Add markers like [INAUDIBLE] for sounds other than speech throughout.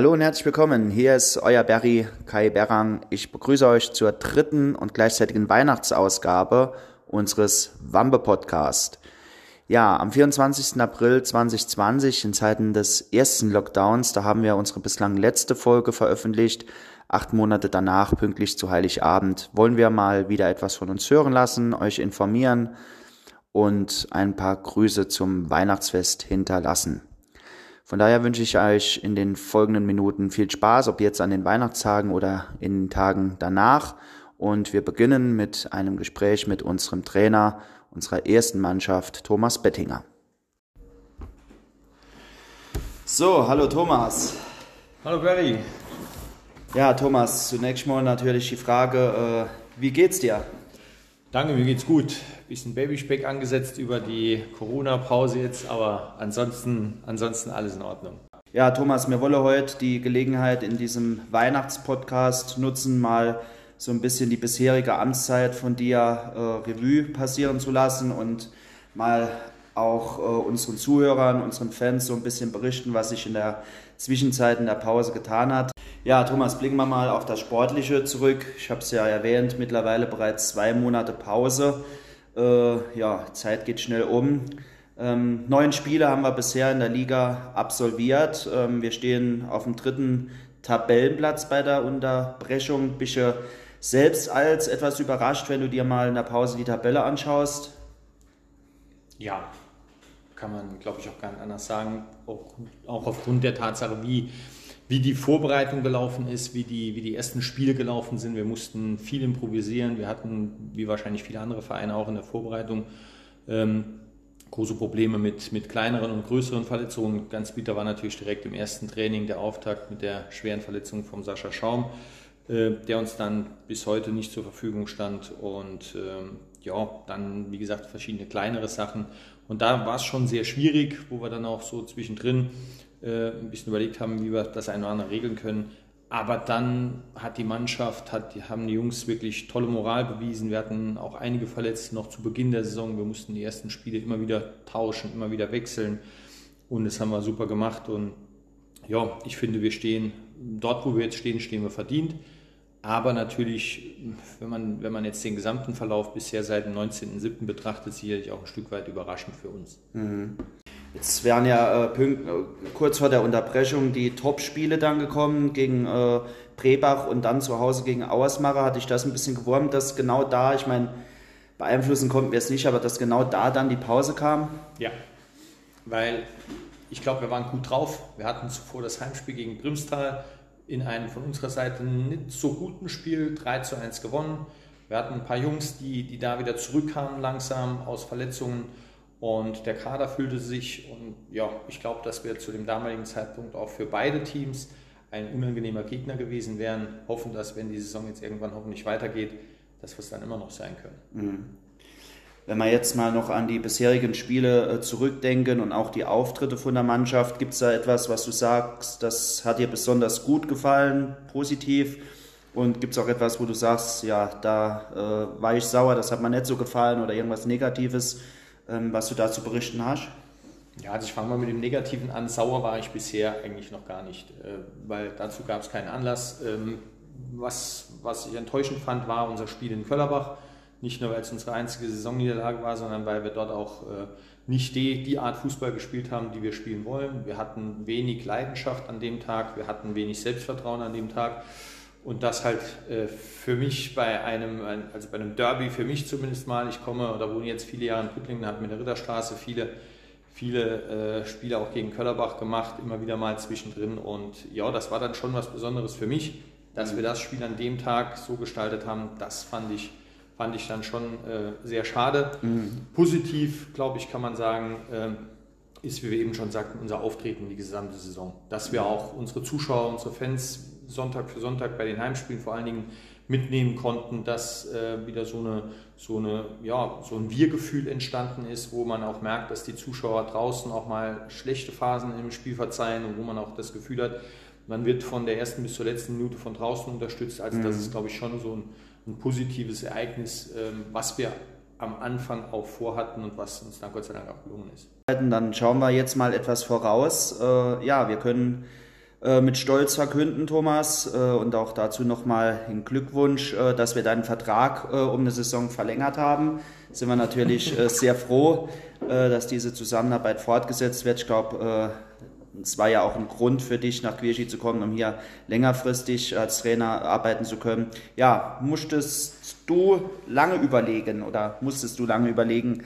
Hallo und herzlich willkommen. Hier ist euer Berry Kai Berang. Ich begrüße euch zur dritten und gleichzeitigen Weihnachtsausgabe unseres Wambe Podcast. Ja, am 24. April 2020 in Zeiten des ersten Lockdowns, da haben wir unsere bislang letzte Folge veröffentlicht. Acht Monate danach, pünktlich zu Heiligabend, wollen wir mal wieder etwas von uns hören lassen, euch informieren und ein paar Grüße zum Weihnachtsfest hinterlassen. Von daher wünsche ich euch in den folgenden Minuten viel Spaß, ob jetzt an den Weihnachtstagen oder in den Tagen danach. Und wir beginnen mit einem Gespräch mit unserem Trainer unserer ersten Mannschaft, Thomas Bettinger. So, hallo Thomas. Hallo Barry. Ja, Thomas, zunächst mal natürlich die Frage, äh, wie geht's dir? Danke, mir geht's gut. Bisschen Babyspeck angesetzt über die Corona-Pause jetzt, aber ansonsten, ansonsten alles in Ordnung. Ja, Thomas, mir wolle heute die Gelegenheit in diesem Weihnachtspodcast nutzen, mal so ein bisschen die bisherige Amtszeit von dir äh, Revue passieren zu lassen und mal auch äh, unseren Zuhörern, unseren Fans so ein bisschen berichten, was sich in der Zwischenzeit in der Pause getan hat. Ja, Thomas, blicken wir mal auf das Sportliche zurück. Ich habe es ja erwähnt, mittlerweile bereits zwei Monate Pause. Äh, ja, Zeit geht schnell um. Ähm, neun Spiele haben wir bisher in der Liga absolviert. Ähm, wir stehen auf dem dritten Tabellenplatz bei der Unterbrechung. Bist du selbst als etwas überrascht, wenn du dir mal in der Pause die Tabelle anschaust? Ja, kann man, glaube ich, auch gar nicht anders sagen. Auch, auch aufgrund der Tatsache, wie wie die Vorbereitung gelaufen ist, wie die, wie die ersten Spiele gelaufen sind. Wir mussten viel improvisieren. Wir hatten, wie wahrscheinlich viele andere Vereine auch in der Vorbereitung, ähm, große Probleme mit, mit kleineren und größeren Verletzungen. Ganz bitter war natürlich direkt im ersten Training der Auftakt mit der schweren Verletzung von Sascha Schaum, äh, der uns dann bis heute nicht zur Verfügung stand. Und ähm, ja, dann, wie gesagt, verschiedene kleinere Sachen. Und da war es schon sehr schwierig, wo wir dann auch so zwischendrin äh, ein bisschen überlegt haben, wie wir das eine oder andere regeln können. Aber dann hat die Mannschaft, hat, haben die Jungs wirklich tolle Moral bewiesen. Wir hatten auch einige Verletzte noch zu Beginn der Saison. Wir mussten die ersten Spiele immer wieder tauschen, immer wieder wechseln. Und das haben wir super gemacht. Und ja, ich finde, wir stehen dort, wo wir jetzt stehen, stehen wir verdient. Aber natürlich, wenn man, wenn man jetzt den gesamten Verlauf bisher seit dem 19.07. betrachtet, sicherlich auch ein Stück weit überraschend für uns. Mhm. Jetzt wären ja äh, äh, kurz vor der Unterbrechung die Top-Spiele dann gekommen gegen äh, Brebach und dann zu Hause gegen Auersmacher. Hatte ich das ein bisschen gewurmt, dass genau da, ich meine, beeinflussen konnten wir es nicht, aber dass genau da dann die Pause kam? Ja, weil ich glaube, wir waren gut drauf. Wir hatten zuvor das Heimspiel gegen Brimstal in einem von unserer Seite nicht so guten Spiel 3 zu 1 gewonnen. Wir hatten ein paar Jungs, die, die da wieder zurückkamen langsam aus Verletzungen und der Kader fühlte sich und ja, ich glaube, dass wir zu dem damaligen Zeitpunkt auch für beide Teams ein unangenehmer Gegner gewesen wären. Hoffen, dass wenn die Saison jetzt irgendwann hoffentlich weitergeht, dass wir es dann immer noch sein können. Mhm. Wenn wir jetzt mal noch an die bisherigen Spiele äh, zurückdenken und auch die Auftritte von der Mannschaft, gibt es da etwas, was du sagst, das hat dir besonders gut gefallen, positiv? Und gibt es auch etwas, wo du sagst, ja, da äh, war ich sauer, das hat mir nicht so gefallen oder irgendwas Negatives? Ähm, was du dazu berichten hast? Ja, also ich fange mal mit dem Negativen an. Sauer war ich bisher eigentlich noch gar nicht, äh, weil dazu gab es keinen Anlass. Ähm, was, was ich enttäuschend fand, war unser Spiel in Köllerbach. Nicht nur, weil es unsere einzige Saisonniederlage war, sondern weil wir dort auch äh, nicht die, die Art Fußball gespielt haben, die wir spielen wollen. Wir hatten wenig Leidenschaft an dem Tag, wir hatten wenig Selbstvertrauen an dem Tag. Und das halt äh, für mich bei einem, also bei einem Derby, für mich zumindest mal, ich komme oder wohne jetzt viele Jahre in Püttlingen, habe mit der Ritterstraße viele, viele äh, Spiele auch gegen Köllerbach gemacht, immer wieder mal zwischendrin. Und ja, das war dann schon was Besonderes für mich, dass wir das Spiel an dem Tag so gestaltet haben. Das fand ich, fand ich dann schon äh, sehr schade. Mhm. Positiv, glaube ich, kann man sagen, ähm, ist, wie wir eben schon sagten, unser Auftreten die gesamte Saison. Dass wir auch unsere Zuschauer, unsere Fans Sonntag für Sonntag bei den Heimspielen vor allen Dingen mitnehmen konnten, dass äh, wieder so, eine, so, eine, ja, so ein Wir-Gefühl entstanden ist, wo man auch merkt, dass die Zuschauer draußen auch mal schlechte Phasen im Spiel verzeihen und wo man auch das Gefühl hat, man wird von der ersten bis zur letzten Minute von draußen unterstützt. Also das mhm. ist, glaube ich, schon so ein, ein positives Ereignis, ähm, was wir am Anfang auch vorhatten und was uns dann Gott sei Dank auch gelungen ist. Dann schauen wir jetzt mal etwas voraus. Äh, ja, wir können äh, mit Stolz verkünden, Thomas, äh, und auch dazu nochmal einen Glückwunsch, äh, dass wir deinen Vertrag um eine Saison verlängert haben. Sind wir natürlich [LAUGHS] sehr froh, dass diese Zusammenarbeit fortgesetzt wird. Ich glaube, es war ja auch ein Grund für dich, nach Quierschi zu kommen, um hier längerfristig als Trainer arbeiten zu können. Ja, musstest du lange überlegen oder musstest du lange überlegen,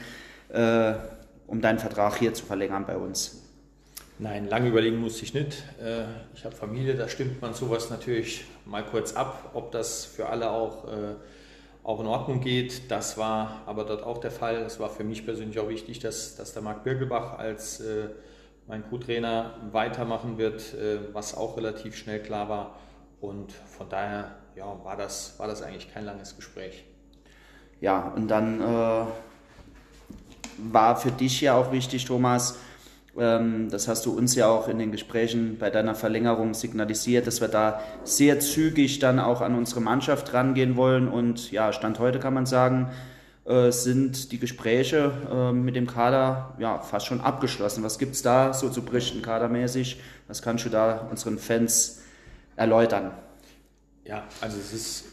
um deinen Vertrag hier zu verlängern bei uns? Nein, lange überlegen musste ich nicht. Äh, ich habe Familie, da stimmt man sowas natürlich mal kurz ab, ob das für alle auch, äh, auch in Ordnung geht. Das war aber dort auch der Fall. Es war für mich persönlich auch wichtig, dass, dass der Marc Birgelbach als äh, mein Co-Trainer weitermachen wird, was auch relativ schnell klar war. Und von daher ja, war, das, war das eigentlich kein langes Gespräch. Ja, und dann äh, war für dich ja auch wichtig, Thomas, das hast du uns ja auch in den Gesprächen bei deiner Verlängerung signalisiert, dass wir da sehr zügig dann auch an unsere Mannschaft rangehen wollen. Und ja, Stand heute kann man sagen, äh, sind die Gespräche äh, mit dem Kader ja fast schon abgeschlossen. Was gibt es da so zu berichten, kadermäßig? Was kannst du da unseren Fans erläutern? Ja, also es ist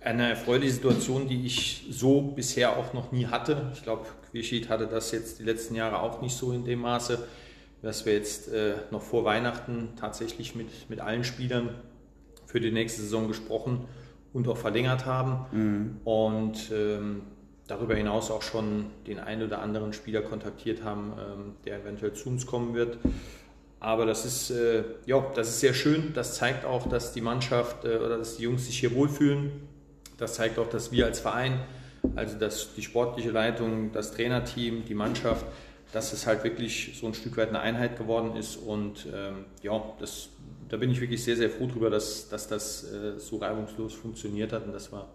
eine erfreuliche Situation, die ich so bisher auch noch nie hatte. Ich glaube, Quierschied hatte das jetzt die letzten Jahre auch nicht so in dem Maße dass wir jetzt äh, noch vor Weihnachten tatsächlich mit, mit allen Spielern für die nächste Saison gesprochen und auch verlängert haben. Mhm. Und ähm, darüber hinaus auch schon den einen oder anderen Spieler kontaktiert haben, ähm, der eventuell zu uns kommen wird. Aber das ist, äh, ja, das ist sehr schön. Das zeigt auch, dass die Mannschaft äh, oder dass die Jungs sich hier wohlfühlen. Das zeigt auch, dass wir als Verein, also dass die sportliche Leitung, das Trainerteam, die Mannschaft, dass es halt wirklich so ein Stück weit eine Einheit geworden ist. Und ähm, ja, das, da bin ich wirklich sehr, sehr froh drüber, dass, dass das äh, so reibungslos funktioniert hat und dass wir,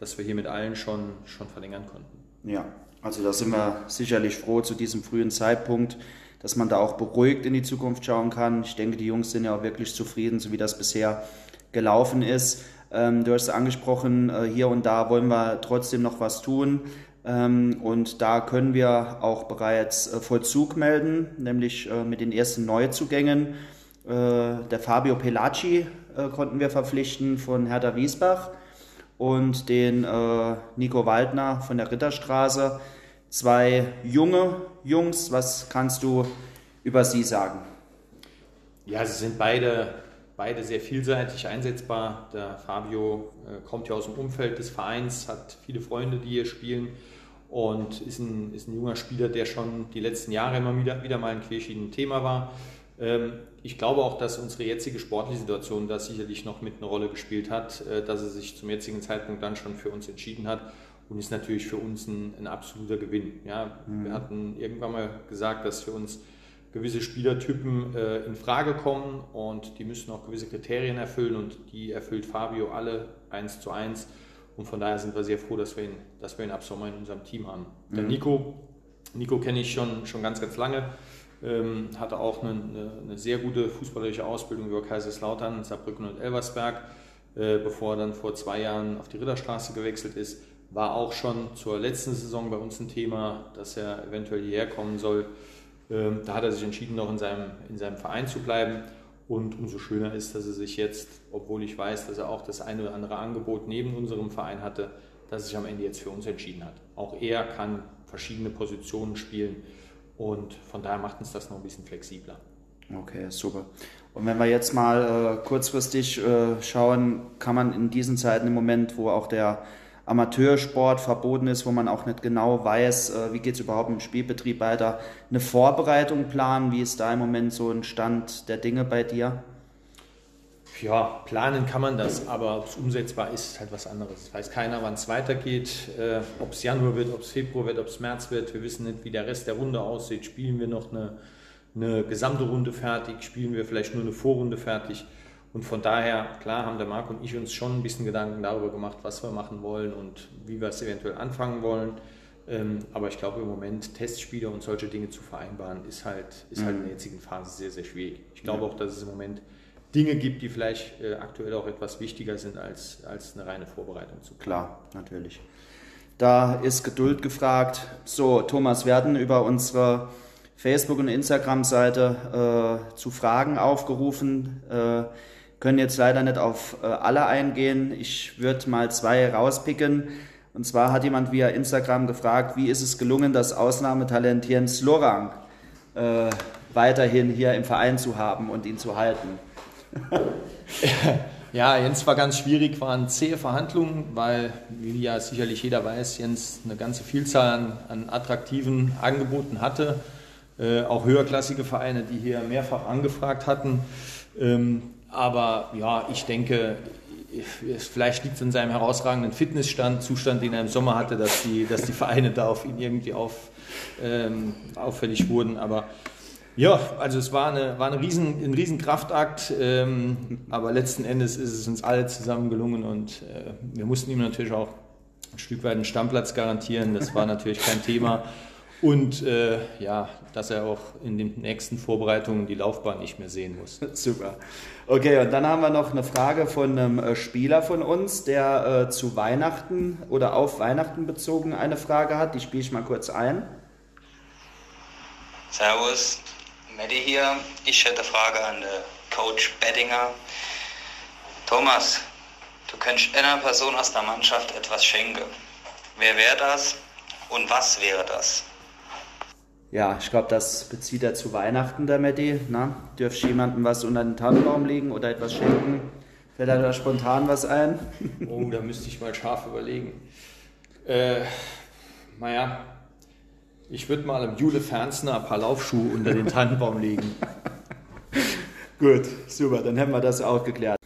dass wir hier mit allen schon, schon verlängern konnten. Ja, also da sind wir sicherlich froh zu diesem frühen Zeitpunkt, dass man da auch beruhigt in die Zukunft schauen kann. Ich denke, die Jungs sind ja auch wirklich zufrieden, so wie das bisher gelaufen ist. Ähm, du hast angesprochen, äh, hier und da wollen wir trotzdem noch was tun. Ähm, und da können wir auch bereits äh, Vollzug melden, nämlich äh, mit den ersten Neuzugängen. Äh, der Fabio Pelacci konnten wir verpflichten von Hertha Wiesbach und den Nico Waldner von der Ritterstraße. Zwei junge Jungs, was kannst du über sie sagen? Ja, sie sind beide, beide sehr vielseitig einsetzbar. Der Fabio kommt ja aus dem Umfeld des Vereins, hat viele Freunde, die hier spielen und ist ein, ist ein junger Spieler, der schon die letzten Jahre immer wieder, wieder mal ein Querschieden Thema war. Ähm, ich glaube auch, dass unsere jetzige sportliche Situation da sicherlich noch mit eine Rolle gespielt hat, äh, dass er sich zum jetzigen Zeitpunkt dann schon für uns entschieden hat und ist natürlich für uns ein, ein absoluter Gewinn. Ja, mhm. Wir hatten irgendwann mal gesagt, dass für uns gewisse Spielertypen äh, in Frage kommen und die müssen auch gewisse Kriterien erfüllen und die erfüllt Fabio alle eins zu eins. Und von daher sind wir sehr froh, dass wir ihn, dass wir ihn ab Sommer in unserem Team haben. Mhm. Der Nico, Nico kenne ich schon, schon ganz, ganz lange. Ähm, hatte auch eine, eine, eine, sehr gute fußballerische Ausbildung über Kaiserslautern, Saarbrücken und Elversberg, äh, bevor er dann vor zwei Jahren auf die Ritterstraße gewechselt ist. War auch schon zur letzten Saison bei uns ein Thema, dass er eventuell hierher kommen soll. Ähm, da hat er sich entschieden, noch in seinem, in seinem Verein zu bleiben. Und umso schöner ist, dass er sich jetzt, obwohl ich weiß, dass er auch das eine oder andere Angebot neben unserem Verein hatte, dass er sich am Ende jetzt für uns entschieden hat. Auch er kann verschiedene Positionen spielen und von daher macht uns das noch ein bisschen flexibler. Okay, super. Und wenn wir jetzt mal äh, kurzfristig äh, schauen, kann man in diesen Zeiten im Moment, wo auch der Amateursport verboten ist, wo man auch nicht genau weiß, äh, wie geht es überhaupt im Spielbetrieb weiter, eine Vorbereitung planen? Wie ist da im Moment so ein Stand der Dinge bei dir? Ja, planen kann man das, aber ob es umsetzbar ist, ist halt was anderes. Es weiß keiner, wann es weitergeht, äh, ob es Januar wird, ob es Februar wird, ob es März wird. Wir wissen nicht, wie der Rest der Runde aussieht. Spielen wir noch eine, eine gesamte Runde fertig? Spielen wir vielleicht nur eine Vorrunde fertig? Und von daher, klar, haben der Marc und ich uns schon ein bisschen Gedanken darüber gemacht, was wir machen wollen und wie wir es eventuell anfangen wollen. Ähm, aber ich glaube im Moment Testspiele und solche Dinge zu vereinbaren, ist halt, ist halt in der mhm. jetzigen Phase sehr, sehr schwierig. Ich glaube ja. auch, dass es im Moment Dinge gibt, die vielleicht äh, aktuell auch etwas wichtiger sind als, als eine reine Vorbereitung zu. Klar, natürlich. Da ist Geduld gefragt. So, Thomas, wir hatten über unsere Facebook- und Instagram-Seite äh, zu Fragen aufgerufen. Äh, können jetzt leider nicht auf äh, alle eingehen. Ich würde mal zwei rauspicken. Und zwar hat jemand via Instagram gefragt, wie ist es gelungen, das Ausnahmetalent Jens Lorang äh, weiterhin hier im Verein zu haben und ihn zu halten? [LAUGHS] Ja, Jens war ganz schwierig, waren zähe Verhandlungen, weil, wie ja sicherlich jeder weiß, Jens eine ganze Vielzahl an, an attraktiven Angeboten hatte. Äh, auch höherklassige Vereine, die hier mehrfach angefragt hatten. Ähm, aber ja, ich denke, vielleicht liegt es an seinem herausragenden Fitnessstand, Zustand, den er im Sommer hatte, dass die, dass die Vereine da auf ihn irgendwie auf, ähm, auffällig wurden. Aber ja, also es war, eine, war eine riesen, ein riesen Kraftakt, ähm, aber letzten Endes ist es uns alle zusammen gelungen und äh, wir mussten ihm natürlich auch ein Stück weit einen Stammplatz garantieren. Das war natürlich kein Thema. Und äh, ja, dass er auch in den nächsten Vorbereitungen die Laufbahn nicht mehr sehen muss. [LAUGHS] Super. Okay, und dann haben wir noch eine Frage von einem äh, Spieler von uns, der äh, zu Weihnachten oder auf Weihnachten bezogen eine Frage hat. Die spiele ich mal kurz ein. Servus, Medi hier. Ich hätte eine Frage an den Coach Bettinger. Thomas, du könntest einer Person aus der Mannschaft etwas schenken. Wer wäre das und was wäre das? Ja, ich glaube, das bezieht er zu Weihnachten, der Medi. Na? Dürfte jemandem was unter den Tannenbaum legen oder etwas schenken? Fällt da spontan was ein? [LAUGHS] Oh, da müsste ich mal scharf überlegen. Äh, naja, ich würde mal im Jule Fernsner ein paar Laufschuhe unter den Tannenbaum legen. [LAUGHS] Gut, super, dann haben wir das auch geklärt.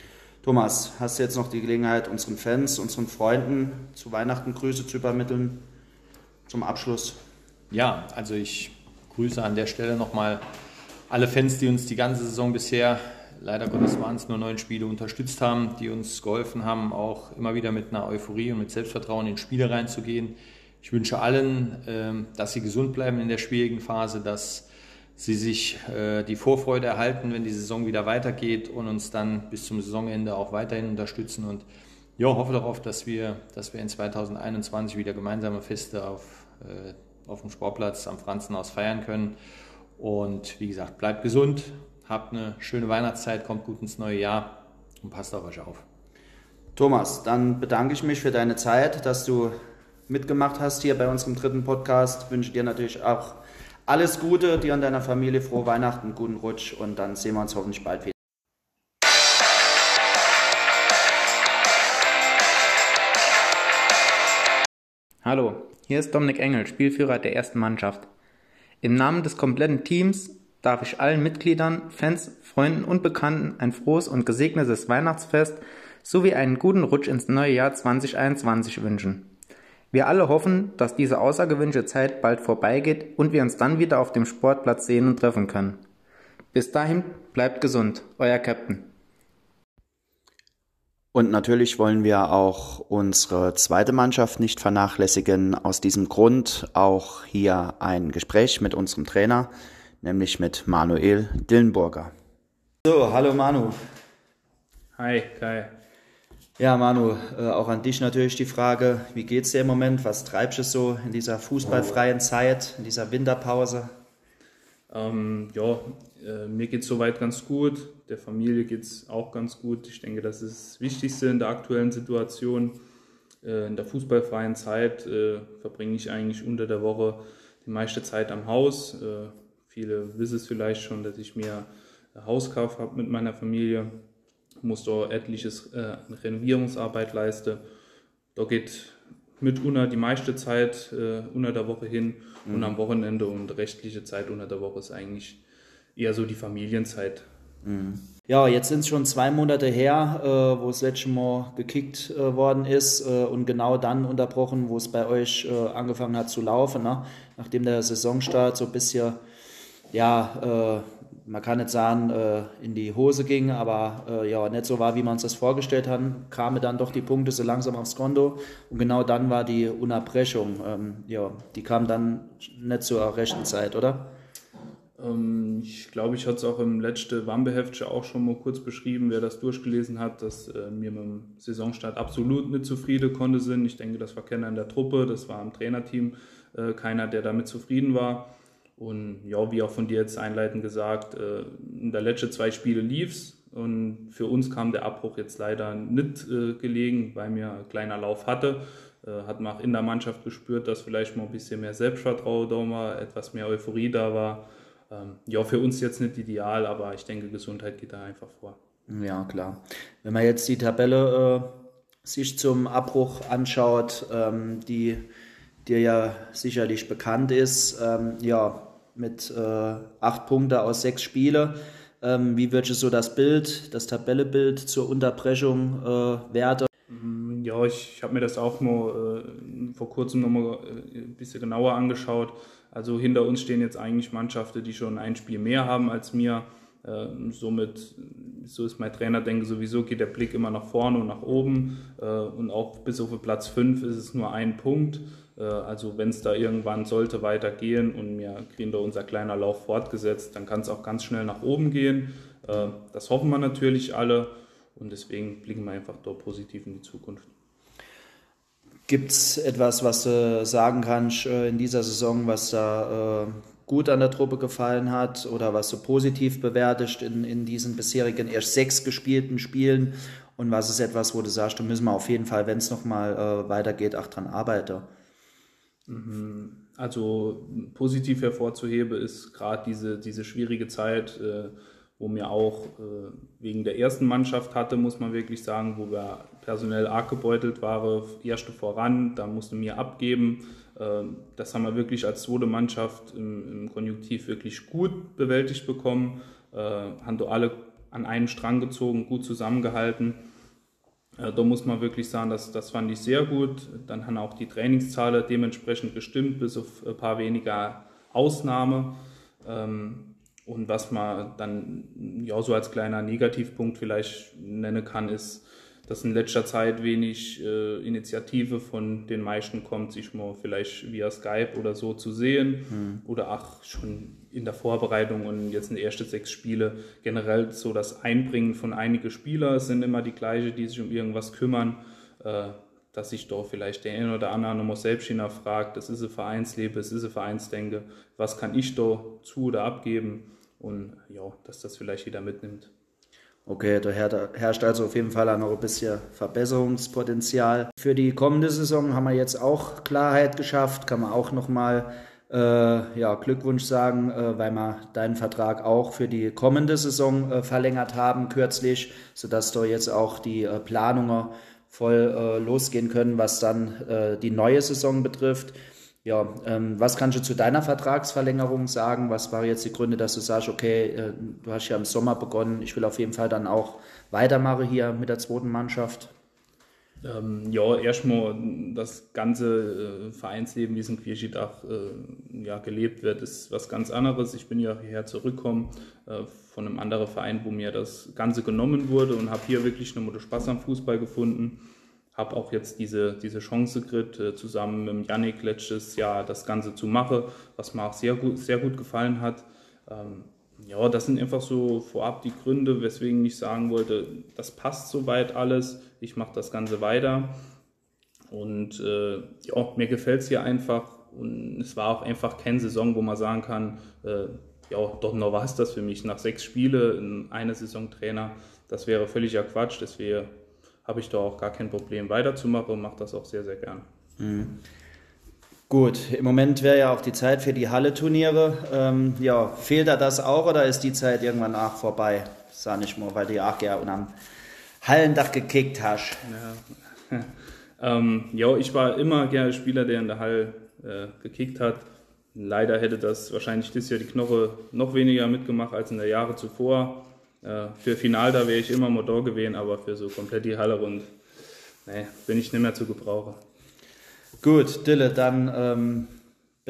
Thomas, hast du jetzt noch die Gelegenheit, unseren Fans, unseren Freunden zu Weihnachten Grüße zu übermitteln? Zum Abschluss. Ja, also ich grüße an der Stelle nochmal alle Fans, die uns die ganze Saison bisher, leider Gottes waren es nur neun Spiele, unterstützt haben, die uns geholfen haben, auch immer wieder mit einer Euphorie und mit Selbstvertrauen in Spiele reinzugehen. Ich wünsche allen, ähm, dass sie gesund bleiben in der schwierigen Phase, dass sie sich äh, die Vorfreude erhalten, wenn die Saison wieder weitergeht und uns dann bis zum Saisonende auch weiterhin unterstützen. Und ja, hoffe darauf, dass wir, dass wir in 2021 wieder gemeinsame Feste auf, äh, auf dem Sportplatz am Franzenhaus feiern können. Und wie gesagt, bleibt gesund, habt eine schöne Weihnachtszeit, kommt gut ins neue Jahr und passt auf euch auf. Thomas, dann bedanke ich mich für deine Zeit, dass du mitgemacht hast hier bei unserem dritten Podcast. Ich wünsche dir natürlich auch alles Gute, dir und deiner Familie frohe Weihnachten, guten Rutsch und dann sehen wir uns hoffentlich bald wieder. Hallo, hier ist Dominik Engel, Spielführer der ersten Mannschaft. Im Namen des kompletten Teams darf ich allen Mitgliedern, Fans, Freunden und Bekannten ein frohes und gesegnetes Weihnachtsfest sowie einen guten Rutsch ins neue Jahr 2021 wünschen. Wir alle hoffen, dass diese außergewöhnliche Zeit bald vorbeigeht und wir uns dann wieder auf dem Sportplatz sehen und treffen können. Bis dahin bleibt gesund, euer Captain. Und natürlich wollen wir auch unsere zweite Mannschaft nicht vernachlässigen. Aus diesem Grund auch hier ein Gespräch mit unserem Trainer, nämlich mit Manuel Dillenburger. So, hallo Manu. Hi, Kai. Ja, Manu, äh, auch an dich natürlich die Frage, wie geht's dir im Moment? Was treibst du so in dieser fußballfreien Zeit, in dieser Winterpause? Ähm, ja, äh, mir geht es soweit ganz gut, der Familie geht es auch ganz gut. Ich denke, das ist das Wichtigste in der aktuellen Situation. Äh, in der fußballfreien Zeit äh, verbringe ich eigentlich unter der Woche die meiste Zeit am Haus. Viele wissen es vielleicht schon, dass ich mir Hauskauf habe mit meiner Familie muss da etliches Renovierungsarbeit leisten. Da geht mit unter die meiste Zeit äh, unter der Woche hin mhm. und am Wochenende und rechtliche Zeit unter der Woche ist eigentlich eher so die Familienzeit. Mhm. Ja, jetzt sind es schon zwei Monate her, äh, wo das letzte Mal gekickt äh, worden ist äh, und genau dann unterbrochen, wo es bei euch äh, angefangen hat zu laufen, ne? nachdem der Saisonstart so ein bisschen ja, äh, man kann nicht sagen, äh, in die Hose ging, aber ja, nicht so war, wie man uns das vorgestellt hat, kamen dann doch die Punkte so langsam aufs Konto und genau dann war die Unterbrechung. Ähm, ja, die kam dann nicht zur rechten Zeit, oder? Ähm, ich glaube, ich hatte es auch im letzten Wambeheftchen auch schon mal kurz beschrieben, wer das durchgelesen hat, dass äh, wir mit dem Saisonstart absolut nicht zufrieden konnte sind. Ich denke, das war keiner in der Truppe, das war im Trainerteam äh, keiner, der damit zufrieden war. Und ja, wie auch von dir jetzt einleitend gesagt, äh, in der letzten zwei Spiele lief's und für uns kam der Abbruch jetzt leider nicht äh, gelegen, weil mir ein kleiner Lauf hatte. Äh, hat man auch in der Mannschaft gespürt, dass vielleicht mal ein bisschen mehr Selbstvertrauen da war, etwas mehr Euphorie da war. Ähm, ja, für uns jetzt nicht ideal, aber ich denke, Gesundheit geht da einfach vor. Ja, klar. Wenn man jetzt die Tabelle äh, sich zum Abbruch anschaut, ähm, die dir ja sicherlich bekannt ist, ähm, ja, mit äh, acht Punkten aus sechs Spielen. Ähm, wie würdest du so das Bild, das Tabellebild zur Unterbrechung äh, werten? Mm, ja, ich, ich habe mir das auch mal äh, vor kurzem nochmal äh, ein bisschen genauer angeschaut. Also hinter uns stehen jetzt eigentlich Mannschaften, die schon ein Spiel mehr haben als mir. Ähm, somit, so ist mein Trainer, denke sowieso geht der Blick immer nach vorne und nach oben. Äh, und auch bis auf Platz 5 ist es nur ein Punkt. Äh, also wenn es da irgendwann sollte weitergehen und wir kriegen da unser kleiner Lauf fortgesetzt, dann kann es auch ganz schnell nach oben gehen. Äh, das hoffen wir natürlich alle und deswegen blicken wir einfach dort positiv in die Zukunft. Gibt es etwas, was du sagen kannst äh, in dieser Saison, was da gut an der Truppe gefallen hat oder was du positiv bewertest in, in diesen bisherigen erst sechs gespielten Spielen? Und was ist etwas, wo du sagst, da müssen wir auf jeden Fall, wenn es nochmal äh, weitergeht, auch dran arbeiten? Mhm. Also positiv hervorzuheben ist gerade diese, diese schwierige Zeit, äh, wo mir auch äh, wegen der ersten Mannschaft hatte, muss man wirklich sagen, wo wir personell arg gebeutelt waren, erste voran, da musste mir abgeben. Äh, das haben wir wirklich als zweite Mannschaft im, im Konjunktiv wirklich gut bewältigt bekommen, äh, haben da alle an einen Strang gezogen, gut zusammengehalten. Äh, da muss man wirklich sagen, dass, das fand ich sehr gut. Dann haben auch die Trainingszahlen dementsprechend gestimmt, bis auf ein paar weniger Ausnahmen. Ähm, und was man dann ja so als kleiner Negativpunkt vielleicht nennen kann, ist, dass in letzter Zeit wenig äh, Initiative von den meisten kommt, sich mal vielleicht via Skype oder so zu sehen mhm. oder auch schon in der Vorbereitung und jetzt in den ersten sechs Spiele generell so das Einbringen von einigen Spielern sind immer die gleichen, die sich um irgendwas kümmern, äh, dass sich doch vielleicht der eine oder andere nochmal selbst hinterfragt, das ist ein Vereinsleben, es ist ein Vereinsdenke, was kann ich da zu oder abgeben und ja, dass das vielleicht jeder mitnimmt. Okay, da herrscht also auf jeden Fall auch noch ein bisschen Verbesserungspotenzial. Für die kommende Saison haben wir jetzt auch Klarheit geschafft, kann man auch nochmal äh, ja, Glückwunsch sagen, äh, weil wir deinen Vertrag auch für die kommende Saison äh, verlängert haben kürzlich, sodass da jetzt auch die äh, Planungen voll äh, losgehen können, was dann äh, die neue Saison betrifft. Ja, ähm, was kannst du zu deiner Vertragsverlängerung sagen? Was waren jetzt die Gründe, dass du sagst, okay, äh, du hast ja im Sommer begonnen, ich will auf jeden Fall dann auch weitermachen hier mit der zweiten Mannschaft? Ähm, ja, erstmal das ganze äh, Vereinsleben, wie es in Quierschiedach äh, ja, gelebt wird, ist was ganz anderes. Ich bin ja hierher zurückgekommen äh, von einem anderen Verein, wo mir das Ganze genommen wurde und habe hier wirklich eine Mutter Spaß am Fußball gefunden habe auch jetzt diese, diese Chance gekriegt, äh, zusammen mit Yannick letztes Jahr das Ganze zu machen, was mir auch sehr gut, sehr gut gefallen hat. Ähm, ja, das sind einfach so vorab die Gründe, weswegen ich sagen wollte, das passt soweit alles, ich mache das Ganze weiter. Und äh, ja, mir gefällt es hier einfach und es war auch einfach keine Saison, wo man sagen kann, äh, ja, doch noch war es das für mich. Nach sechs Spielen in einer Saison Trainer, das wäre völliger Quatsch, das wäre habe ich da auch gar kein Problem weiterzumachen und mache das auch sehr, sehr gern. Mhm. Gut, im Moment wäre ja auch die Zeit für die Halle-Turniere. Ähm, ja, fehlt da das auch oder ist die Zeit irgendwann nach vorbei? Sag nicht mal, weil ja auch ja am Hallendach gekickt hast. Ja. [LAUGHS] ähm, ja, ich war immer gerne Spieler, der in der Halle äh, gekickt hat. Leider hätte das wahrscheinlich dieses Jahr die Knoche noch weniger mitgemacht als in der Jahre zuvor. Äh, für Final, da wäre ich immer Motor gewesen, aber für so komplett die Halle rund, nee, bin ich nicht mehr zu gebrauchen. Gut, Dille, dann ähm,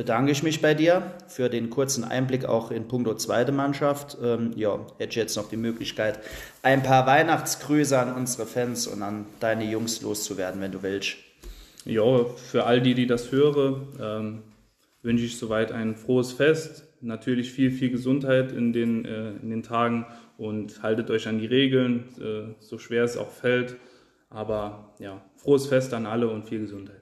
bedanke ich mich bei dir für den kurzen Einblick auch in puncto zweite Mannschaft. Ähm, ja, hätte ich jetzt noch die Möglichkeit, ein paar Weihnachtsgrüße an unsere Fans und an deine Jungs loszuwerden, wenn du willst. Ja, für all die, die das hören, ähm, wünsche ich soweit ein frohes Fest. Natürlich viel, viel Gesundheit in den, äh, in den Tagen und haltet euch an die Regeln, äh, so schwer es auch fällt. Aber ja, frohes Fest an alle und viel Gesundheit.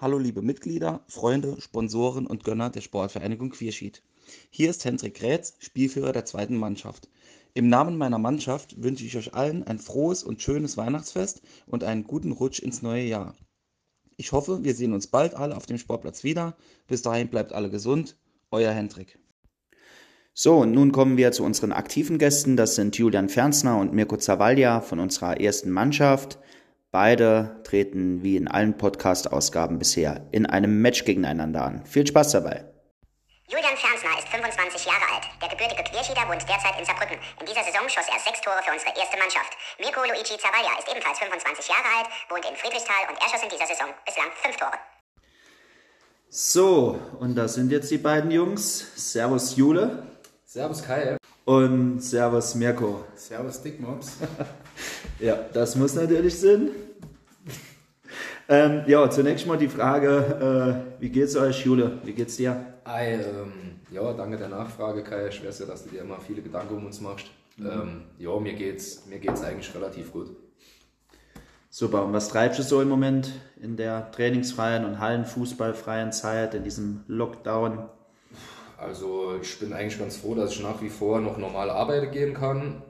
Hallo liebe Mitglieder, Freunde, Sponsoren und Gönner der Sportvereinigung Quierschied. Hier ist Hendrik Rätz, Spielführer der zweiten Mannschaft. Im Namen meiner Mannschaft wünsche ich euch allen ein frohes und schönes Weihnachtsfest und einen guten Rutsch ins neue Jahr. Ich hoffe, wir sehen uns bald alle auf dem Sportplatz wieder. Bis dahin bleibt alle gesund. Euer Hendrik. So, und nun kommen wir zu unseren aktiven Gästen. Das sind Julian Fernsner und Mirko Zawalja von unserer ersten Mannschaft. Beide treten wie in allen Podcast-Ausgaben bisher in einem Match gegeneinander an. Viel Spaß dabei. Julian Fernsner ist 25 Jahre alt. Der gebürtige Quierschieder wohnt derzeit in Saarbrücken. In dieser Saison schoss er sechs Tore für unsere erste Mannschaft. Mirko Luigi Zavaglia ist ebenfalls 25 Jahre alt, wohnt in Friedrichsthal und er schoss in dieser Saison bislang fünf Tore. So, und da sind jetzt die beiden Jungs. Servus Jule Servus Kai. und Servus Mirko. Servus Dickmops. [LAUGHS] Ja, das muss natürlich Sinn. Ähm, ja, zunächst mal die Frage, äh, wie geht's euch, Jule? Wie geht's dir? Ei, ähm, ja, danke der Nachfrage, Kai. Ich weiß ja, dass du dir immer viele Gedanken um uns machst. Ähm, ja, mir geht's, mir geht's eigentlich relativ gut. Super, und was treibst du so im Moment in der trainingsfreien und hallenfußballfreien Zeit, in diesem Lockdown? Also ich bin eigentlich ganz froh, dass ich nach wie vor noch normal arbeiten gehen kann.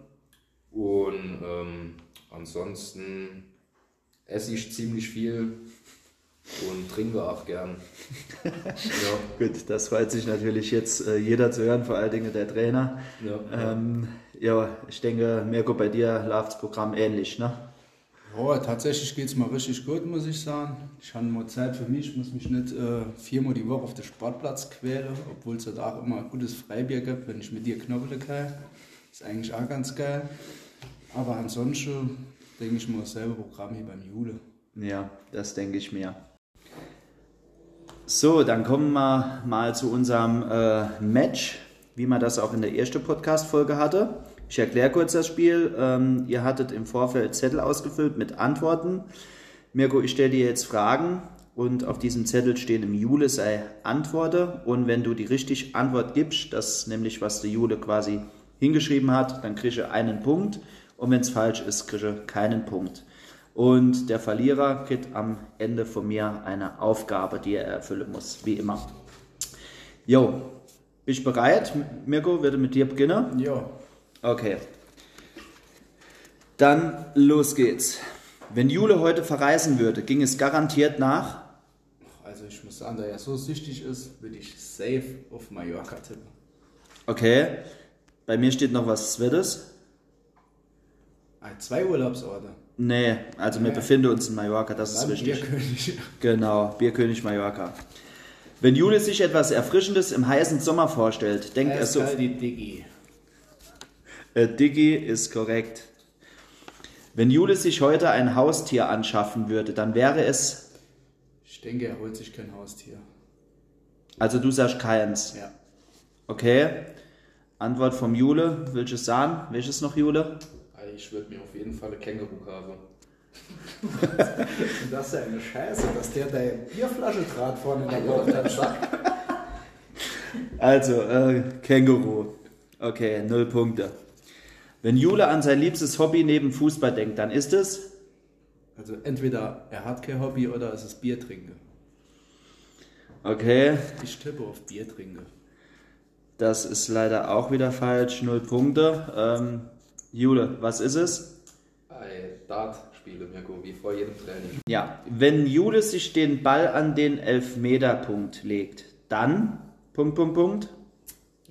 Und ähm, ansonsten esse ich ziemlich viel und trinke auch gern. [LAUGHS] ja, Gut, das freut sich natürlich jetzt äh, jeder zu hören, vor allen Dingen der Trainer. ja, Ähm, ja, ich denke, Mirko, bei dir läuft das Programm ähnlich, ne? Ja, tatsächlich geht es mir richtig gut, muss ich sagen. Ich habe mal Zeit für mich, muss mich nicht äh, viermal die Woche auf den Sportplatz quälen, obwohl es da auch immer gutes Freibier gibt, wenn ich mit dir knobbeln kann. Ist eigentlich auch ganz geil. Aber ansonsten denke ich mal dasselbe Programm hier beim Jule. Ja, das denke ich mir. So, dann kommen wir mal zu unserem äh, Match, wie man das auch in der ersten Podcast-Folge hatte. Ich erkläre kurz das Spiel. Ähm, ihr hattet im Vorfeld Zettel ausgefüllt mit Antworten. Mirko, ich stelle dir jetzt Fragen und auf diesem Zettel stehen im Jule sei Antworte. Und wenn du die richtige Antwort gibst, das nämlich, was der Jule quasi hingeschrieben hat, dann kriege ich einen Punkt. Und wenn es falsch ist, kriege ich keinen Punkt. Und der Verlierer kriegt am Ende von mir eine Aufgabe, die er erfüllen muss, wie immer. Jo, bist du bereit? Mirko, würde mit dir beginnen? Ja, Okay. Dann los geht's. Wenn Jule heute verreisen würde, ging es garantiert nach. also ich muss sagen, da er so süchtig ist, würde ich safe auf Mallorca tippen. Okay. Bei mir steht noch was Zweites. Ah, zwei Urlaubsorte. Nee, also wir befinden uns in Mallorca, das ist Dann wichtig. Bierkönig. Genau, Bierkönig Mallorca. Wenn Jule sich etwas Erfrischendes im heißen Sommer vorstellt, denkt er so. Die Diggi. Äh, Diggi ist korrekt. Wenn Jule sich heute ein Haustier anschaffen würde, dann wäre es. Ich denke, er holt sich kein Haustier. Also du sagst keins. Ja. Okay. Antwort vom Jule. Welches sagen? Welches noch, Jule? Ich würde mir auf jeden Fall eine Känguru kaufen. [LAUGHS] Und das ist ja eine Scheiße, dass der deine Bierflasche trat vorne in der Bauchtasche. Also, äh, Känguru. Okay, null Punkte. Wenn Jule an sein liebstes Hobby neben Fußball denkt, dann ist es. Also entweder er hat kein Hobby oder es ist Bier trinken. Okay, Ich tippe auf Bier trinken. das ist leider auch wieder falsch. Null Punkte. Ähm, Jule, was ist es? Ei, Dart spiele Mirko, wie vor jedem Training. Ja, wenn Jule sich den Ball an den Elfmeterpunkt legt, dann. Punkt, Punkt, Punkt.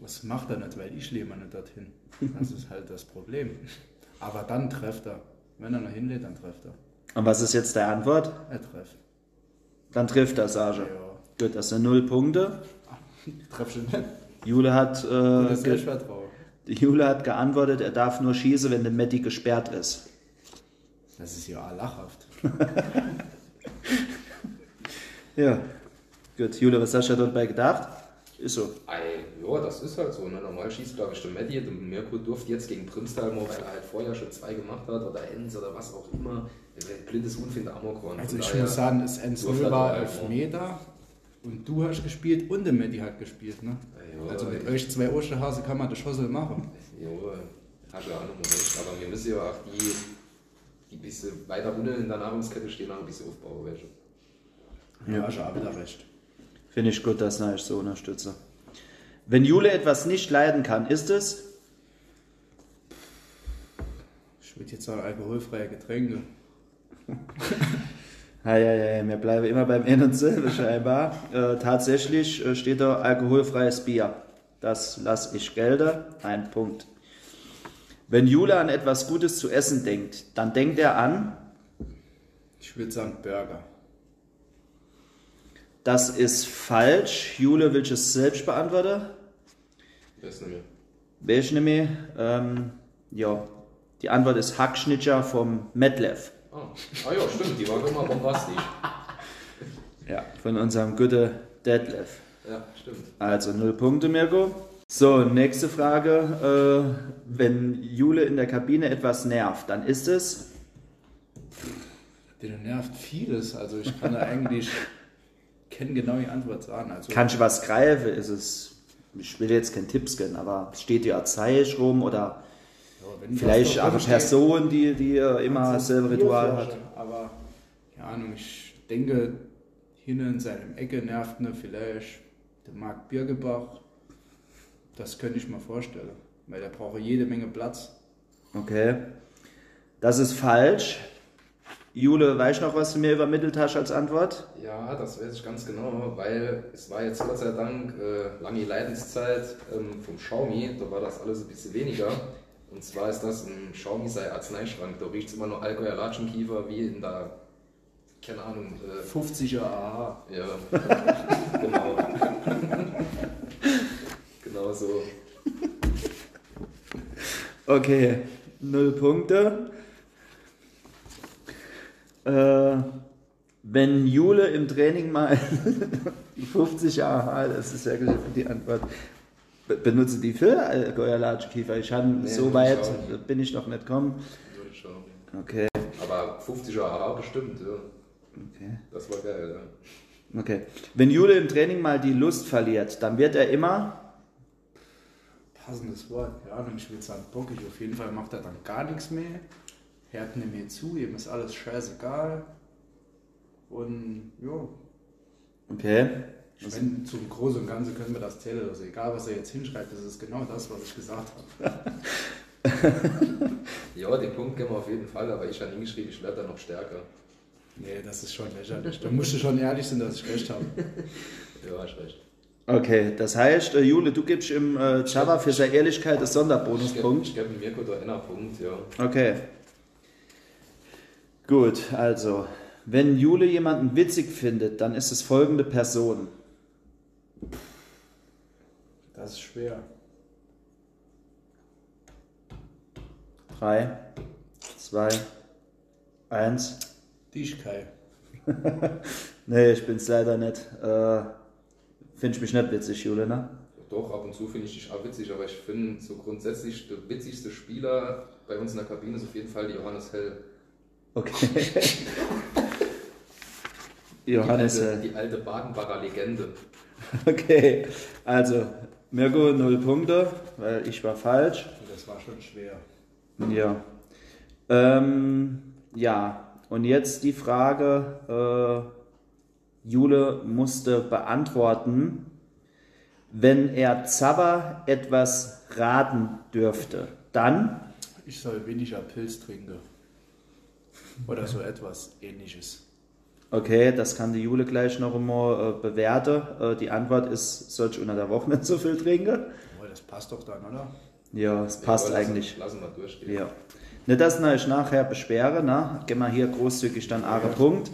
Was macht er nicht, weil ich lebe nicht dorthin. Das ist halt das Problem. Aber dann trefft er. Wenn er noch hinlädt, dann trefft er. Und was ist jetzt deine Antwort? Er trefft. Dann trifft er, Sage. Ja. Gut, das sind null Punkte. Treff schon nicht. Jule hat, Das äh, ist ge Selbstvertrauen. Jule hat geantwortet, er darf nur schießen, wenn der Matti gesperrt ist. Das ist ja lachhaft. [LAUGHS] Ja. Gut, Jule, was hast du dabei gedacht? Ist so. Ei, ja, das ist halt so. Ne? Normal schießt, glaube ich, der Matti. Der Mirko durfte jetzt gegen Primstal weil er halt vorher schon zwei gemacht hat oder Enns oder was auch immer. Ein blindes Huhn findet Amokron. Also ich daher- muss sagen, das 1 durfte 0 er war 11 ja. Meter und du hast gespielt und der Matti hat gespielt. Ne? Ja, Also mit euch zwei Osterhase kann man das Schossel machen. Jo, hast du auch noch recht. Aber wir müssen ja auch die, die ein bisschen weiter unten in der Nahrungskette stehen, auch ein bisschen aufbauen. Weißt du? Ja, hast du auch wieder recht. Finde ich gut, dass ich so unterstütze. Wenn Jule etwas nicht leiden kann, ist es? Ich würde jetzt sagen, alkoholfreie Getränke. [LAUGHS] Ja, ja, ja, wir bleiben immer beim Ein und selben [LAUGHS] scheinbar. Äh, tatsächlich äh, steht da alkoholfreies Bier. Das lasse ich gelten. Ein Punkt. Wenn Jule an etwas Gutes zu essen denkt, dann denkt er an, Ich würde sagen Burger. das ist falsch. Jule will es selbst beantworten. Weiß nicht mehr. Weiß ich nicht mehr. Ähm, ja, die Antwort ist Hackschnitzer vom Metlev. Ah. ah ja, stimmt, die war immer bombastisch. Ja, von unserem guten Detlef. Ja, stimmt. Also null Punkte, Mirko. So, nächste Frage. Äh, wenn Jule in der Kabine etwas nervt, dann ist es. Den nervt vieles. Also ich kann da eigentlich [LAUGHS] keine genaue Antwort sagen. Also Kannst du was greifen? Ist es. Ich will jetzt keinen Tipps geben, aber steht dir Zeichen rum oder vielleicht eine Person, die, die äh, immer dasselbe Ritual hat? Aber, keine Ahnung, ich denke, hinten in seinem Ecke nervt ne vielleicht der Marc Birgebach. Das könnte ich mir vorstellen. Weil der braucht jede Menge Platz. Okay. Das ist falsch. Jule, weißt du noch, was du mir übermittelt hast als Antwort? Ja, das weiß ich ganz genau, weil es war jetzt Gott sei Dank äh, lange Leidenszeit ähm, vom Xiaomi, da war das alles ein bisschen weniger. Und zwar ist das ein Xiaomi sei Arzneischrank, da riecht es immer nur Alkohol, Latschenkiefer wie in der, keine Ahnung, äh, 50er AHA. ja, [LAUGHS] genau. [LAUGHS] genau so. Okay, null Punkte. Äh, wenn Jule im Training mal die 50 AH, das ist ja die Antwort, benutze die für Alkoholatschkiefer. Ich habe Nee, so weit nicht. bin ich noch nicht gekommen. Okay, Aber 50er AHA bestimmt, ja. okay, Das war geil, ja. okay. Wenn Jule im Training mal die Lust verliert, dann wird er immer. Passendes Wort. Ja, wenn ich will sagen, bockig. Auf jeden Fall macht er dann gar nichts mehr. Hört nicht mehr zu, ihm ist alles scheißegal. Und ja, Okay. Ich meine, zum Großen und Ganzen können wir das zählen. Also egal, was er jetzt hinschreibt, das ist genau das, was ich gesagt habe. [LAUGHS] Ja, den Punkt geben wir auf jeden Fall, aber ich habe hingeschrieben, ich werde da noch stärker. Nee, das ist schon lächerlich. Da musst du schon ehrlich sein, dass ich recht habe. [LAUGHS] Ja, hast recht. Okay, das heißt, äh, Jule, du gibst im äh, Java für seine Ehrlichkeit gebe Sonderbonuspunkt. ich geb Mirko da einen Punkt, ja. Okay. Gut, also, wenn Jule jemanden witzig findet, dann ist es folgende Person. Das ist schwer. Drei, zwei, eins. Dich, [LAUGHS] Kai. Nee, ich bin's leider nicht. Äh, Finde ich mich nicht witzig, Jule, ne? Doch, ab und zu finde ich dich auch witzig, aber ich finde so grundsätzlich der witzigste Spieler bei uns in der Kabine ist auf jeden Fall die Johannes Hell. Okay. [LAUGHS] Johannes. Die alte, äh, die alte Badenbacher Legende. [LAUGHS] Okay, also, Mirko, null Punkte, weil ich war falsch. Das war schon schwer. Ja. Ähm, ja, und jetzt die Frage, äh, Jule musste beantworten, wenn er Zabber etwas raten dürfte, dann, Ich soll weniger Pilz trinken. Oder so etwas ähnliches. Okay, das kann die Jule gleich noch einmal äh, bewerten. Äh, die Antwort ist, soll ich unter der Woche nicht so viel trinken? Oh, das passt doch dann, oder? Ja, es passt Ja, eigentlich. Lassen, lassen wir durchgehen. Ja. Nicht, dass ich nachher beschwere, ne? Gehen wir hier großzügig dann einen Punkt.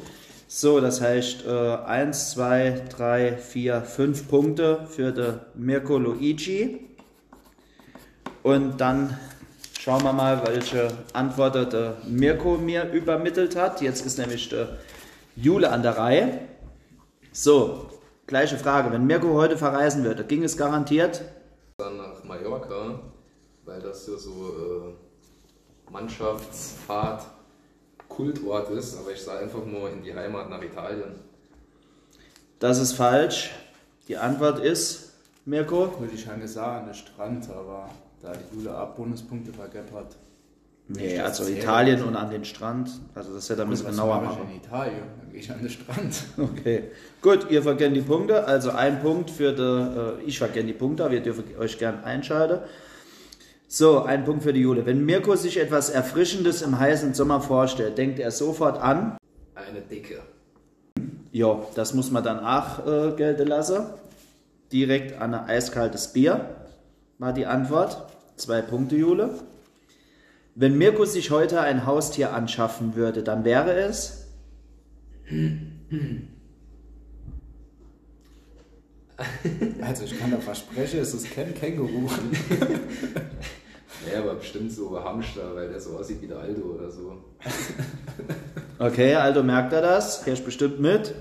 So, das heißt, äh, 1, 2, 3, 4, 5 Punkte für den Mirko Luigi. Und dann schauen wir mal, welche Antwort der Mirko mir übermittelt hat. Jetzt ist nämlich der Jule an der Reihe. So, gleiche Frage. Wenn Mirko heute verreisen würde, ging es garantiert? Dann nach Mallorca, weil das ja so äh, Mannschaftsfahrt Kultort ist, aber ich sage einfach nur in die Heimat nach Italien. Das ist falsch. Die Antwort ist, Mirko? Würde ich schon gesagt, an der Strand, aber da die Jule ab Bonuspunkte vergeben hat. Nee, also. Italien und an den Strand. Also das hätte er Was genauer mache ich machen. in Italien? Dann gehe ich an den Strand. [LAUGHS] Okay. Gut, ihr verkennt die Punkte. Also ein Punkt für die, äh, ich verkenne die Punkte, aber ihr dürft euch gern einschalten. So, ein Punkt für die Jule. Wenn Mirko sich etwas Erfrischendes im heißen Sommer vorstellt, denkt er sofort an. Eine dicke. Ja, das muss man dann auch äh, gelten lassen. Direkt an ein eiskaltes Bier war die Antwort. Zwei Punkte, Jule. Wenn Mirko sich heute ein Haustier anschaffen würde, dann wäre es. Also ich kann da versprechen, es ist kein Känguru. Ja, aber bestimmt so Hamster, weil der so aussieht wie der Aldo oder so. Okay, also merkt er das. Fährst bestimmt mit.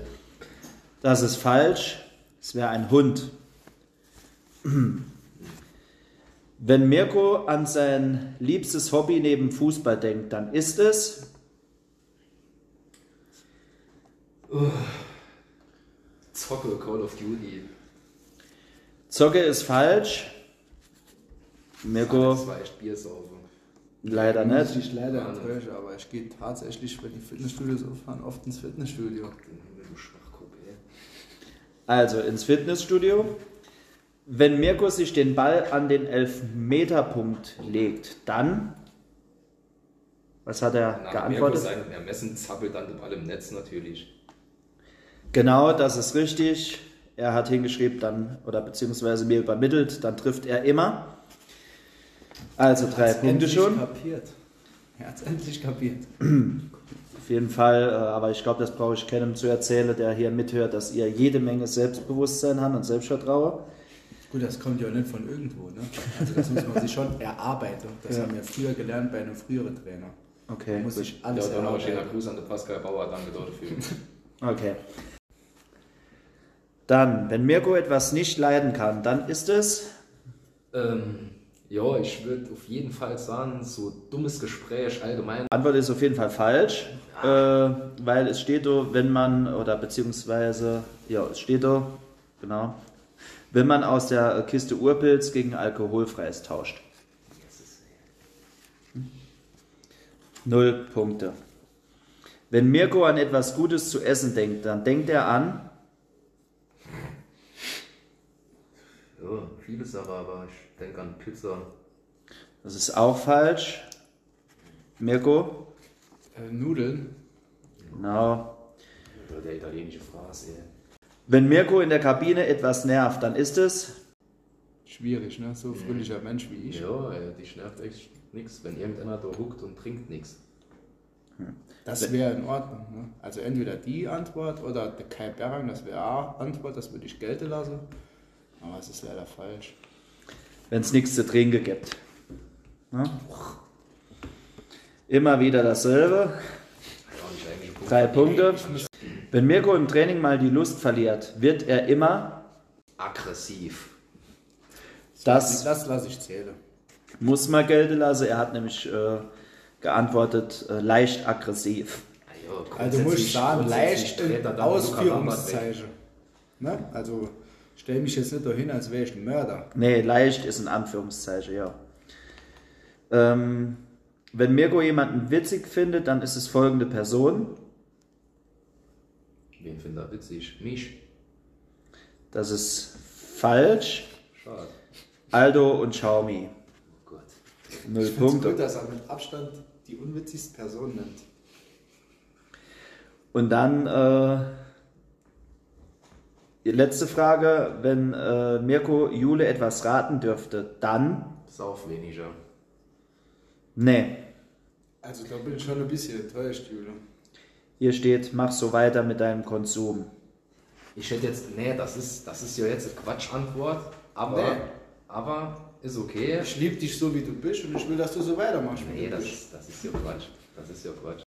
Das ist falsch. Es wäre ein Hund. Wenn Mirko an sein liebstes Hobby neben Fußball denkt, dann ist es. Zocke Call of Duty. Zocke ist falsch. Mirko Das war echt Biersaufen. leider Muss nicht. ich leider enttäuschen, aber ich gehe tatsächlich, wenn die Fitnessstudios auffahren, oft ins Fitnessstudio. Du Schwachkuck, ey. Also ins Fitnessstudio. Wenn Mirko sich den Ball an den Elfmeterpunkt legt, dann. Was hat er Nach Mirko geantwortet? seinem Ermessen zappelt dann der Ball im Netz natürlich. Genau, das ist richtig. Er hat hingeschrieben, dann, oder beziehungsweise mir übermittelt, dann trifft er immer. Also drei Hat's Punkte endlich schon. kapiert. Er hat es endlich kapiert. [CLEARS THROAT] Auf jeden Fall, äh, aber ich glaube, das brauche ich keinem zu erzählen, der hier mithört, dass ihr jede Menge Selbstbewusstsein habt und Selbstvertrauen. Gut, das kommt ja nicht von irgendwo. Ne? Also das muss man sich schon [LAUGHS] erarbeiten. Das Ja. haben wir früher gelernt bei einem früheren Trainer. Okay, Man muss gut. sich Ja, alles dann noch ein schöner. Gruß an den Pascal Bauer, danke dafür. Okay. Dann, wenn Mirko etwas nicht leiden kann, dann ist es. ähm, ja, ich würde auf jeden Fall sagen, so dummes Gespräch allgemein. Antwort ist auf jeden Fall falsch, äh, weil es steht da, wenn man, oder beziehungsweise, ja, es steht da, genau, wenn man aus der Kiste Urpilz gegen alkoholfreies tauscht. Null Punkte. Wenn Mirko an etwas Gutes zu essen denkt, dann denkt er an, Ja, viele Sachen, aber ich denke an Pizza. das ist auch falsch. Mirko? Äh, Nudeln. Genau. Oder der italienische Phrase, ey. Wenn Mirko in der Kabine etwas nervt, dann ist es. Schwierig, ne? So fröhlicher Mensch wie ich. Ja, ey, dich nervt echt nichts, wenn irgendeiner da huckt und trinkt nichts. Das wäre in Ordnung. Ne? Also entweder die Antwort oder der Kai Berang, das wäre auch Antwort, das würde ich gelten lassen. Aber es ist leider falsch. wenn es nichts zu trinken gibt. Ne? Immer wieder dasselbe. Drei Punkte. Wenn Mirko im Training mal die Lust verliert, wird er immer. Aggressiv. Das Das lasse ich zählen. muss man gelten lassen. Er hat nämlich äh, geantwortet, äh, leicht aggressiv. Ja, Also muss ich sagen, leicht. Ausführungszeichen. Ne? Also stell mich jetzt nicht dahin, als wäre ich ein Mörder. Nee, leicht ist ein Anführungszeichen, ja. Ähm, wenn Mirko jemanden witzig findet, dann ist es folgende Person. Wen findet er witzig? Mich. Das ist falsch. Schade. Aldo und Xiaomi. Oh Gott. Null Punkte. dass er mit Abstand die unwitzigste Person nennt. Und dann äh, die letzte Frage, wenn äh, Mirko Jule etwas raten dürfte, dann? Sauf weniger. Nee. Also da bin ich schon ein bisschen enttäuscht, Jule. Hier steht, mach so weiter mit deinem Konsum. Ich hätte jetzt, nee, das ist, das ist ja jetzt eine Quatschantwort, aber, Nee. aber ist okay. Ich liebe dich so, wie du bist und ich will, dass du so weitermachst. Nee, du das bist. das ist ja Quatsch. Das ist ja Quatsch.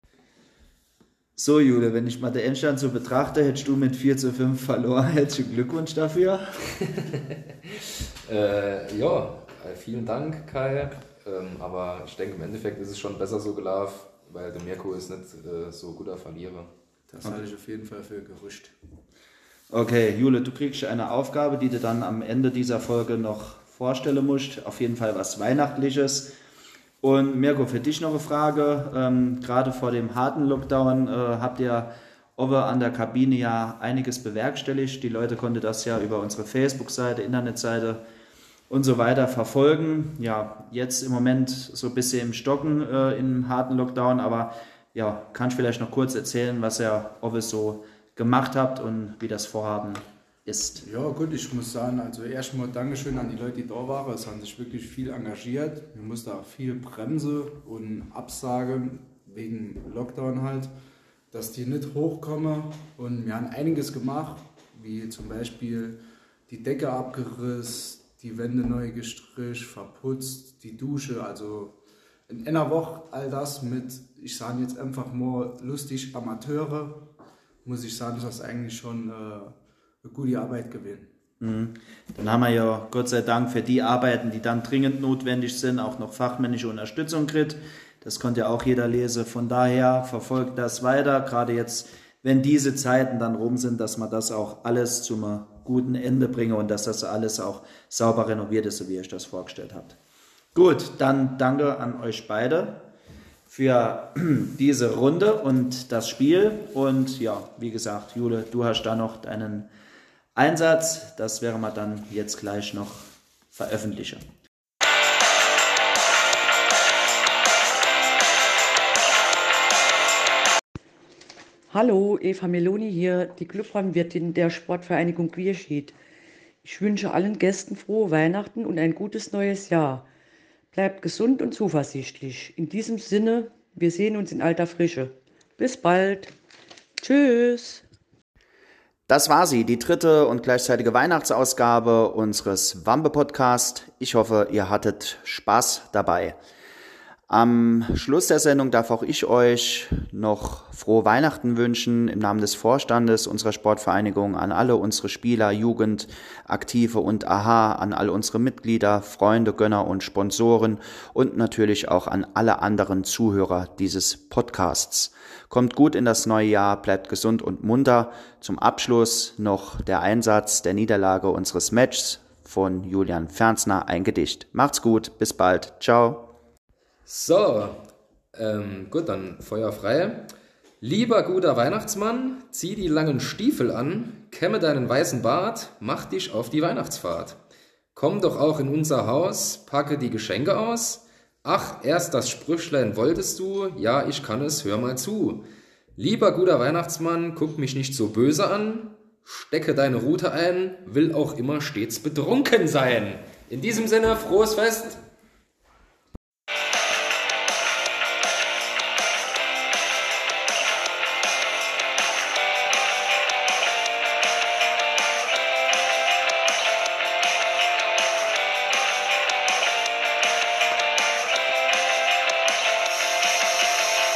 So, Jule, wenn ich mal den Endstand so betrachte, hättest du mit 4 zu 5 verloren. [LAUGHS] Herzlichen Glückwunsch dafür. [LAUGHS] Äh, ja, äh, vielen Dank, Kai. Ähm, aber ich denke, im Endeffekt ist es schon besser so gelaufen, weil der Mirko ist nicht äh, so guter Verlierer. Das halte ich auf jeden Fall für Gerücht. Okay, Jule, du kriegst eine Aufgabe, die du dann am Ende dieser Folge noch vorstellen musst. Auf jeden Fall was Weihnachtliches. Und Mirko, für dich noch eine Frage. Ähm, gerade vor dem harten Lockdown äh, habt ihr aber an der Kabine ja einiges bewerkstelligt. Die Leute konnten das ja über unsere Facebook-Seite, Internetseite und so weiter verfolgen. Ja, jetzt im Moment so ein bisschen im Stocken äh, im harten Lockdown, aber ja, kannst du vielleicht noch kurz erzählen, was ihr Office so gemacht habt und wie das Vorhaben ist. Ja, gut, ich muss sagen, also erstmal Dankeschön an die Leute, die da waren. Es haben sich wirklich viel engagiert. Wir mussten auch viel Bremse und Absage wegen Lockdown halt, dass die nicht hochkommen. Und wir haben einiges gemacht, wie zum Beispiel die Decke abgerissen, die Wände neu gestrichen, verputzt, die Dusche, also in einer Woche all das mit, ich sage jetzt einfach mal lustig Amateure, muss ich sagen, das ist eigentlich schon äh, eine gute Arbeit gewesen. Mhm. Dann haben wir ja Gott sei Dank für die Arbeiten, die dann dringend notwendig sind, auch noch fachmännische Unterstützung kriegt. Das konnte ja auch jeder lesen. Von daher verfolgt das weiter, gerade jetzt, wenn diese Zeiten dann rum sind, dass man das auch alles zum guten Ende bringe und dass das alles auch sauber renoviert ist, so wie ihr euch das vorgestellt habt. Gut, dann danke an euch beide für [CLEARS THROAT] diese Runde und das Spiel. Und ja, wie gesagt, Jule, du hast da noch deinen Einsatz. Das werden wir dann jetzt gleich noch veröffentlichen. Hallo, Eva Meloni hier, die Clubraumwirtin der Sportvereinigung Queerschied. Ich wünsche allen Gästen frohe Weihnachten und ein gutes neues Jahr. Bleibt gesund und zuversichtlich. In diesem Sinne, wir sehen uns in alter Frische. Bis bald. Tschüss. Das war sie, die dritte und gleichzeitige Weihnachtsausgabe unseres Wampe-Podcast. Ich hoffe, ihr hattet Spaß dabei. Am Schluss der Sendung darf auch ich euch noch frohe Weihnachten wünschen im Namen des Vorstandes unserer Sportvereinigung an alle unsere Spieler, Jugend, Aktive und AHA, an all unsere Mitglieder, Freunde, Gönner und Sponsoren und natürlich auch an alle anderen Zuhörer dieses Podcasts. Kommt gut in das neue Jahr, bleibt gesund und munter. Zum Abschluss noch der Einsatz der Niederlage unseres Matches von Julian Fernsner, ein Gedicht. Macht's gut, bis bald. Ciao. So, ähm, gut, dann Feuer frei. Lieber guter Weihnachtsmann, zieh die langen Stiefel an, kämme deinen weißen Bart, mach dich auf die Weihnachtsfahrt. Komm doch auch in unser Haus, packe die Geschenke aus. Ach, erst das Sprüchlein wolltest du, ja, ich kann es, hör mal zu. Lieber guter Weihnachtsmann, guck mich nicht so böse an, stecke deine Rute ein, will auch immer stets betrunken sein. In diesem Sinne, frohes Fest!